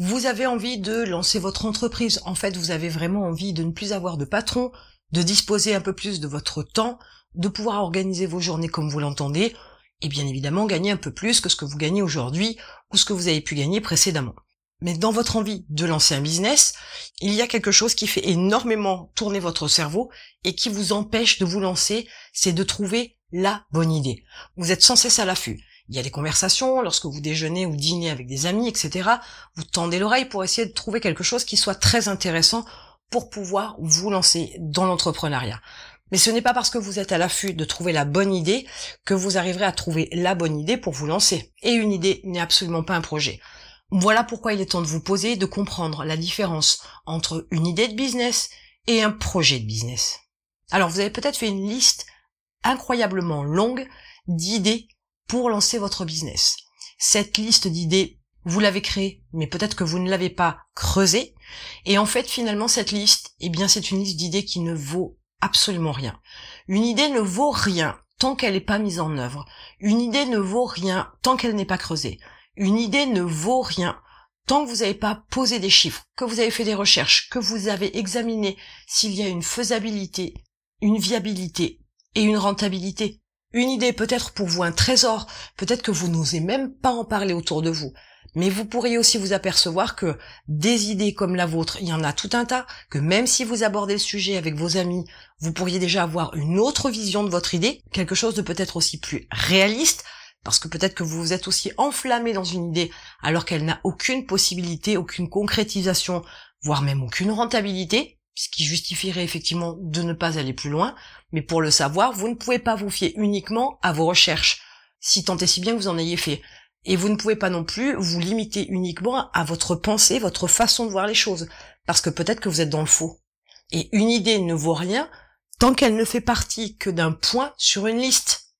Vous avez envie de lancer votre entreprise. En fait, vous avez vraiment envie de ne plus avoir de patron, de disposer un peu plus de votre temps, de pouvoir organiser vos journées comme vous l'entendez, et bien évidemment gagner un peu plus que ce que vous gagnez aujourd'hui ou ce que vous avez pu gagner précédemment. Mais dans votre envie de lancer un business, il y a quelque chose qui fait énormément tourner votre cerveau et qui vous empêche de vous lancer, c'est de trouver la bonne idée. Vous êtes sans cesse à l'affût. Il y a des conversations, lorsque vous déjeunez ou dînez avec des amis, etc. Vous tendez l'oreille pour essayer de trouver quelque chose qui soit très intéressant pour pouvoir vous lancer dans l'entrepreneuriat. Mais ce n'est pas parce que vous êtes à l'affût de trouver la bonne idée que vous arriverez à trouver la bonne idée pour vous lancer. Et une idée n'est absolument pas un projet. Voilà pourquoi il est temps de vous poser de comprendre la différence entre une idée de business et un projet de business. Alors vous avez peut-être fait une liste incroyablement longue d'idées pour lancer votre business. Cette liste d'idées, vous l'avez créée, mais peut-être que vous ne l'avez pas creusée. Et en fait, finalement, cette liste, eh bien, c'est une liste d'idées qui ne vaut absolument rien. Une idée ne vaut rien tant qu'elle n'est pas mise en œuvre. Une idée ne vaut rien tant qu'elle n'est pas creusée. Une idée ne vaut rien tant que vous n'avez pas posé des chiffres, que vous avez fait des recherches, que vous avez examiné s'il y a une faisabilité, une viabilité et une rentabilité. Une idée peut-être pour vous un trésor, peut-être que vous n'osez même pas en parler autour de vous. Mais vous pourriez aussi vous apercevoir que des idées comme la vôtre, il y en a tout un tas, que même si vous abordez le sujet avec vos amis, vous pourriez déjà avoir une autre vision de votre idée, quelque chose de peut-être aussi plus réaliste, parce que peut-être que vous vous êtes aussi enflammé dans une idée alors qu'elle n'a aucune possibilité, aucune concrétisation, voire même aucune rentabilité, ce qui justifierait effectivement de ne pas aller plus loin, mais pour le savoir, vous ne pouvez pas vous fier uniquement à vos recherches, si tant est si bien que vous en ayez fait. Et vous ne pouvez pas non plus vous limiter uniquement à votre pensée, votre façon de voir les choses, parce que peut-être que vous êtes dans le faux. Et une idée ne vaut rien tant qu'elle ne fait partie que d'un point sur une liste.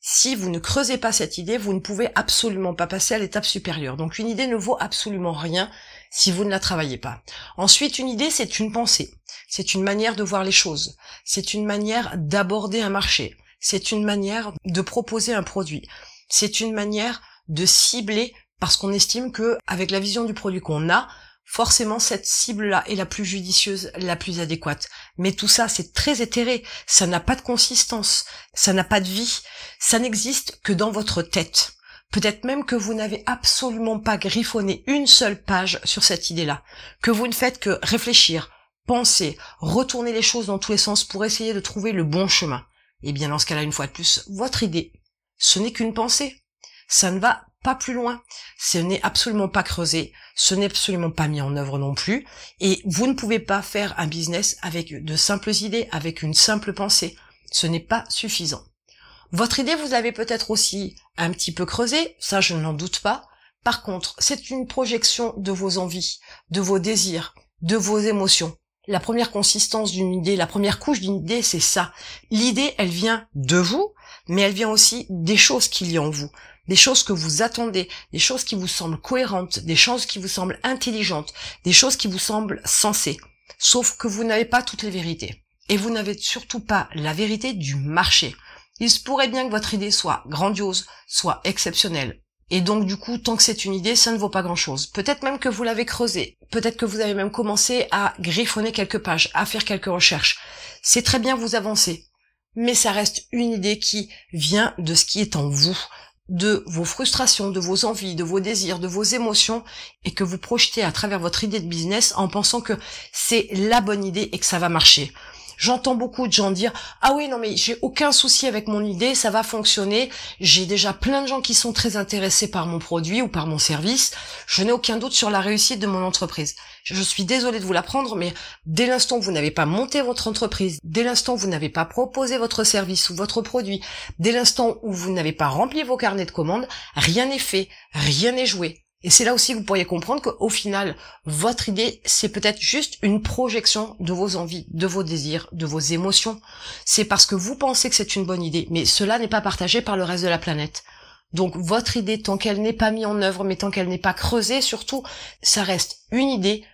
Si vous ne creusez pas cette idée, vous ne pouvez absolument pas passer à l'étape supérieure. Donc une idée ne vaut absolument rien si vous ne la travaillez pas. Ensuite, une idée, c'est une pensée. C'est une manière de voir les choses. C'est une manière d'aborder un marché. C'est une manière de proposer un produit. C'est une manière de cibler parce qu'on estime que, avec la vision du produit qu'on a, forcément cette cible-là est la plus judicieuse, la plus adéquate. Mais tout ça, c'est très éthéré, ça n'a pas de consistance, ça n'a pas de vie, ça n'existe que dans votre tête. Peut-être même que vous n'avez absolument pas griffonné une seule page sur cette idée-là, que vous ne faites que réfléchir, penser, retourner les choses dans tous les sens pour essayer de trouver le bon chemin. Eh bien dans ce cas-là, une fois de plus, votre idée, ce n'est qu'une pensée. Ça ne va pas plus loin. Ce n'est absolument pas creusé, ce n'est absolument pas mis en œuvre non plus, et vous ne pouvez pas faire un business avec de simples idées, avec une simple pensée. Ce n'est pas suffisant. Votre idée, vous l'avez peut-être aussi un petit peu creusée, ça je n'en doute pas. Par contre, c'est une projection de vos envies, de vos désirs, de vos émotions. La première consistance d'une idée, la première couche d'une idée, c'est ça. L'idée, elle vient de vous, mais elle vient aussi des choses qu'il y a en vous des choses que vous attendez, des choses qui vous semblent cohérentes, des choses qui vous semblent intelligentes, des choses qui vous semblent sensées. Sauf que vous n'avez pas toutes les vérités. Et vous n'avez surtout pas la vérité du marché. Il se pourrait bien que votre idée soit grandiose, soit exceptionnelle. Et donc du coup, tant que c'est une idée, ça ne vaut pas grand-chose. Peut-être même que vous l'avez creusée. Peut-être que vous avez même commencé à griffonner quelques pages, à faire quelques recherches. C'est très bien vous avancer. Mais ça reste une idée qui vient de ce qui est en vous, de vos frustrations, de vos envies, de vos désirs, de vos émotions, et que vous projetez à travers votre idée de business en pensant que c'est la bonne idée et que ça va marcher. J'entends beaucoup de gens dire ah oui non mais j'ai aucun souci avec mon idée, ça va fonctionner. J'ai déjà plein de gens qui sont très intéressés par mon produit ou par mon service. Je n'ai aucun doute sur la réussite de mon entreprise. Je suis désolée de vous l'apprendre, mais dès l'instant où vous n'avez pas monté votre entreprise, dès l'instant où vous n'avez pas proposé votre service ou votre produit, dès l'instant où vous n'avez pas rempli vos carnets de commandes, rien n'est fait, rien n'est joué. Et c'est là aussi que vous pourriez comprendre qu'au final, votre idée, c'est peut-être juste une projection de vos envies, de vos désirs, de vos émotions. C'est parce que vous pensez que c'est une bonne idée, mais cela n'est pas partagé par le reste de la planète. Donc votre idée, tant qu'elle n'est pas mise en œuvre, mais tant qu'elle n'est pas creusée, surtout, ça reste une idée,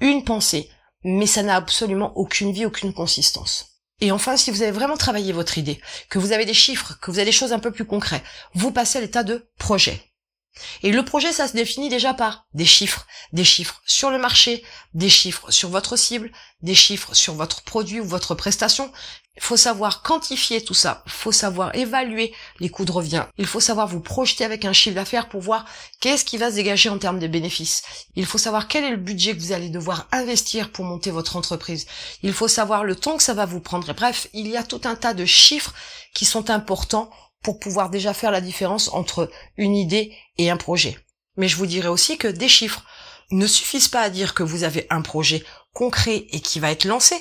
une pensée, mais ça n'a absolument aucune vie, aucune consistance. Et enfin, si vous avez vraiment travaillé votre idée, que vous avez des chiffres, que vous avez des choses un peu plus concrètes, vous passez à l'état de projet. Et le projet, ça se définit déjà par des chiffres, des chiffres sur le marché, des chiffres sur votre cible, des chiffres sur votre produit ou votre prestation. Il faut savoir quantifier tout ça, il faut savoir évaluer les coûts de revient, il faut savoir vous projeter avec un chiffre d'affaires pour voir qu'est-ce qui va se dégager en termes de bénéfices. Il faut savoir quel est le budget que vous allez devoir investir pour monter votre entreprise. Il faut savoir le temps que ça va vous prendre. Bref, il y a tout un tas de chiffres qui sont importants pour pouvoir déjà faire la différence entre une idée et un projet. Mais je vous dirais aussi que des chiffres ne suffisent pas à dire que vous avez un projet concret et qui va être lancé,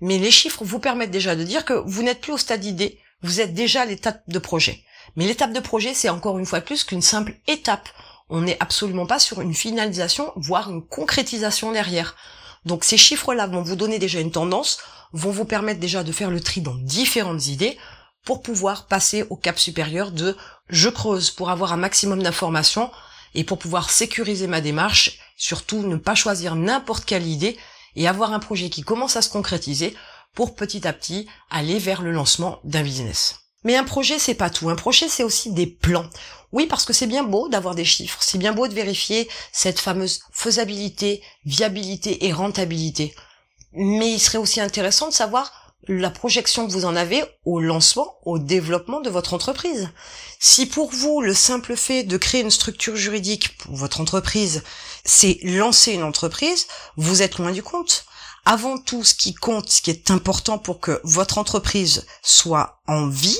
mais les chiffres vous permettent déjà de dire que vous n'êtes plus au stade d'idée, vous êtes déjà à l'étape de projet. Mais l'étape de projet, c'est encore une fois plus qu'une simple étape. On n'est absolument pas sur une finalisation, voire une concrétisation derrière. Donc ces chiffres-là vont vous donner déjà une tendance, vont vous permettre déjà de faire le tri dans différentes idées, pour pouvoir passer au cap supérieur de je creuse pour avoir un maximum d'informations et pour pouvoir sécuriser ma démarche, surtout ne pas choisir n'importe quelle idée et avoir un projet qui commence à se concrétiser pour petit à petit aller vers le lancement d'un business. Mais un projet, c'est pas tout. Un projet, c'est aussi des plans. Oui, parce que c'est bien beau d'avoir des chiffres. C'est bien beau de vérifier cette fameuse faisabilité, viabilité et rentabilité. Mais il serait aussi intéressant de savoir la projection que vous en avez au lancement, au développement de votre entreprise. Si pour vous, le simple fait de créer une structure juridique pour votre entreprise, c'est lancer une entreprise, vous êtes loin du compte. Avant tout, ce qui compte, ce qui est important pour que votre entreprise soit en vie,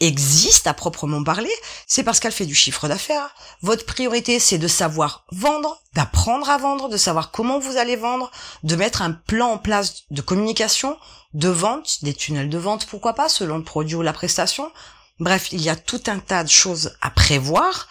existe à proprement parler, c'est parce qu'elle fait du chiffre d'affaires. Votre priorité, c'est de savoir vendre, d'apprendre à vendre, de savoir comment vous allez vendre, de mettre un plan en place de communication, de vente, des tunnels de vente, pourquoi pas, selon le produit ou la prestation. Bref, il y a tout un tas de choses à prévoir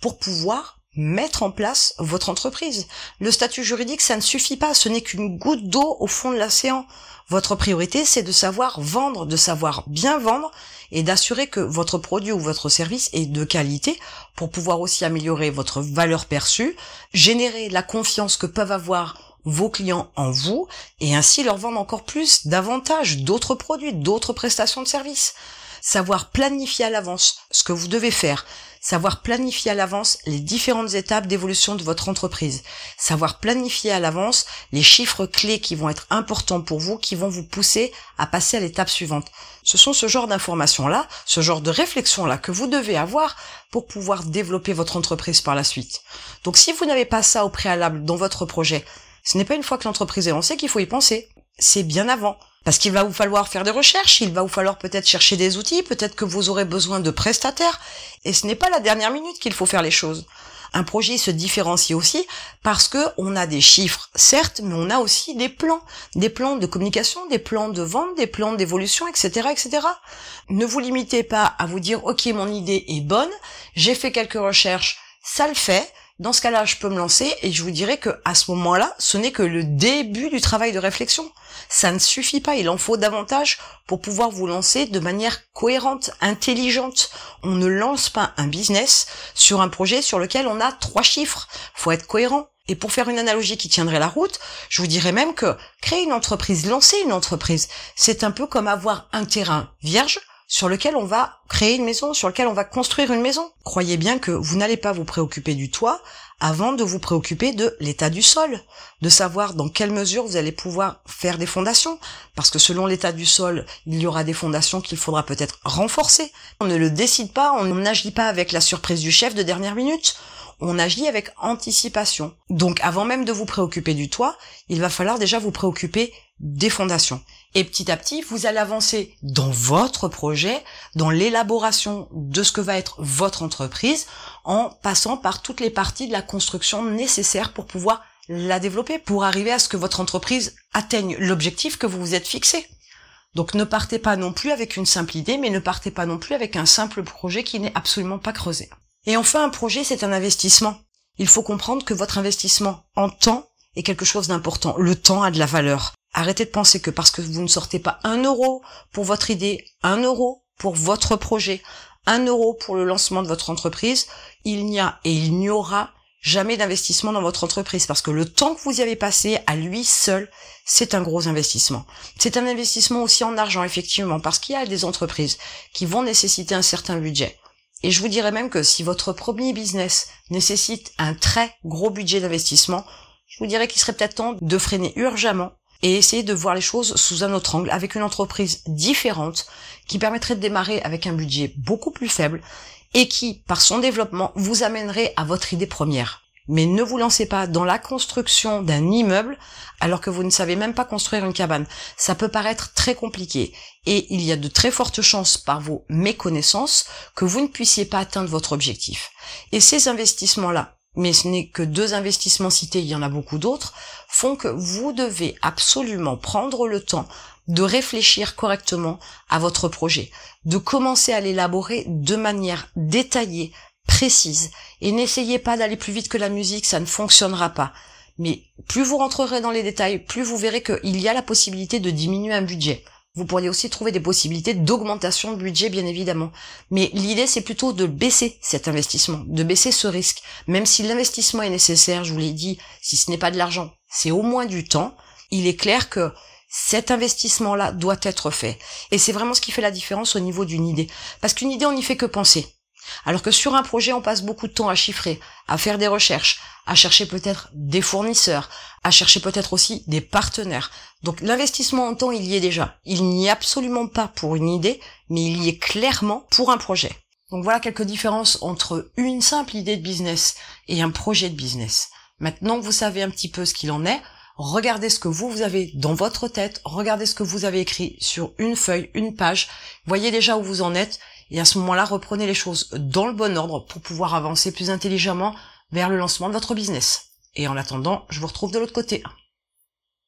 pour pouvoir mettre en place votre entreprise. Le statut juridique, ça ne suffit pas, ce n'est qu'une goutte d'eau au fond de l'océan. Votre priorité, c'est de savoir vendre, de savoir bien vendre et d'assurer que votre produit ou votre service est de qualité pour pouvoir aussi améliorer votre valeur perçue, générer la confiance que peuvent avoir vos clients en vous et ainsi leur vendre encore plus, davantage d'autres produits, d'autres prestations de services. Savoir planifier à l'avance ce que vous devez faire, savoir planifier à l'avance les différentes étapes d'évolution de votre entreprise, savoir planifier à l'avance les chiffres clés qui vont être importants pour vous, qui vont vous pousser à passer à l'étape suivante. Ce sont ce genre d'informations-là, ce genre de réflexions-là que vous devez avoir pour pouvoir développer votre entreprise par la suite. Donc si vous n'avez pas ça au préalable dans votre projet, ce n'est pas une fois que l'entreprise est lancée qu'il faut y penser. C'est bien avant. Parce qu'il va vous falloir faire des recherches, il va vous falloir peut-être chercher des outils, peut-être que vous aurez besoin de prestataires, et ce n'est pas la dernière minute qu'il faut faire les choses. Un projet se différencie aussi parce que on a des chiffres, certes, mais on a aussi des plans, des plans de communication, des plans de vente, des plans d'évolution, etc., etc. Ne vous limitez pas à vous dire, ok, mon idée est bonne, j'ai fait quelques recherches, ça le fait, dans ce cas-là, je peux me lancer et je vous dirais que à ce moment-là, ce n'est que le début du travail de réflexion. Ça ne suffit pas, il en faut davantage pour pouvoir vous lancer de manière cohérente, intelligente. On ne lance pas un business sur un projet sur lequel on a trois chiffres. Faut être cohérent. Et pour faire une analogie qui tiendrait la route, je vous dirais même que créer une entreprise, lancer une entreprise, c'est un peu comme avoir un terrain vierge sur lequel on va créer une maison, sur lequel on va construire une maison. Croyez bien que vous n'allez pas vous préoccuper du toit avant de vous préoccuper de l'état du sol, de savoir dans quelle mesure vous allez pouvoir faire des fondations, parce que selon l'état du sol, il y aura des fondations qu'il faudra peut-être renforcer. On ne le décide pas, on n'agit pas avec la surprise du chef de dernière minute on agit avec anticipation. Donc avant même de vous préoccuper du toit, il va falloir déjà vous préoccuper des fondations. Et petit à petit, vous allez avancer dans votre projet, dans l'élaboration de ce que va être votre entreprise, en passant par toutes les parties de la construction nécessaires pour pouvoir la développer, pour arriver à ce que votre entreprise atteigne l'objectif que vous vous êtes fixé. Donc ne partez pas non plus avec une simple idée, mais ne partez pas non plus avec un simple projet qui n'est absolument pas creusé. Et enfin, un projet, c'est un investissement. Il faut comprendre que votre investissement en temps est quelque chose d'important. Le temps a de la valeur. Arrêtez de penser que parce que vous ne sortez pas un euro pour votre idée, un euro pour votre projet, un euro pour le lancement de votre entreprise, il n'y a et il n'y aura jamais d'investissement dans votre entreprise parce que le temps que vous y avez passé à lui seul, c'est un gros investissement. C'est un investissement aussi en argent effectivement parce qu'il y a des entreprises qui vont nécessiter un certain budget. Et je vous dirais même que si votre premier business nécessite un très gros budget d'investissement, je vous dirais qu'il serait peut-être temps de freiner urgemment et essayer de voir les choses sous un autre angle, avec une entreprise différente, qui permettrait de démarrer avec un budget beaucoup plus faible et qui, par son développement, vous amènerait à votre idée première. Mais ne vous lancez pas dans la construction d'un immeuble alors que vous ne savez même pas construire une cabane. Ça peut paraître très compliqué et il y a de très fortes chances par vos méconnaissances que vous ne puissiez pas atteindre votre objectif. Et ces investissements-là, mais ce n'est que deux investissements cités, il y en a beaucoup d'autres, font que vous devez absolument prendre le temps de réfléchir correctement à votre projet, de commencer à l'élaborer de manière détaillée, précise, et n'essayez pas d'aller plus vite que la musique, ça ne fonctionnera pas. Mais plus vous rentrerez dans les détails, plus vous verrez qu'il y a la possibilité de diminuer un budget. Vous pourriez aussi trouver des possibilités d'augmentation de budget, bien évidemment. Mais l'idée, c'est plutôt de baisser cet investissement, de baisser ce risque. Même si l'investissement est nécessaire, je vous l'ai dit, si ce n'est pas de l'argent, c'est au moins du temps. Il est clair que cet investissement-là doit être fait. Et c'est vraiment ce qui fait la différence au niveau d'une idée. Parce qu'une idée, on n'y fait que penser. Alors que sur un projet, on passe beaucoup de temps à chiffrer, à faire des recherches, à chercher peut-être des fournisseurs, à chercher peut-être aussi des partenaires. Donc l'investissement en temps, il y est déjà. Il n'y est absolument pas pour une idée, mais il y est clairement pour un projet. Donc voilà quelques différences entre une simple idée de business et un projet de business. Maintenant que vous savez un petit peu ce qu'il en est, regardez ce que vous, vous avez dans votre tête, regardez ce que vous avez écrit sur une feuille, une page, voyez déjà où vous en êtes et à ce moment-là, reprenez les choses dans le bon ordre pour pouvoir avancer plus intelligemment vers le lancement de votre business. Et en attendant, je vous retrouve de l'autre côté.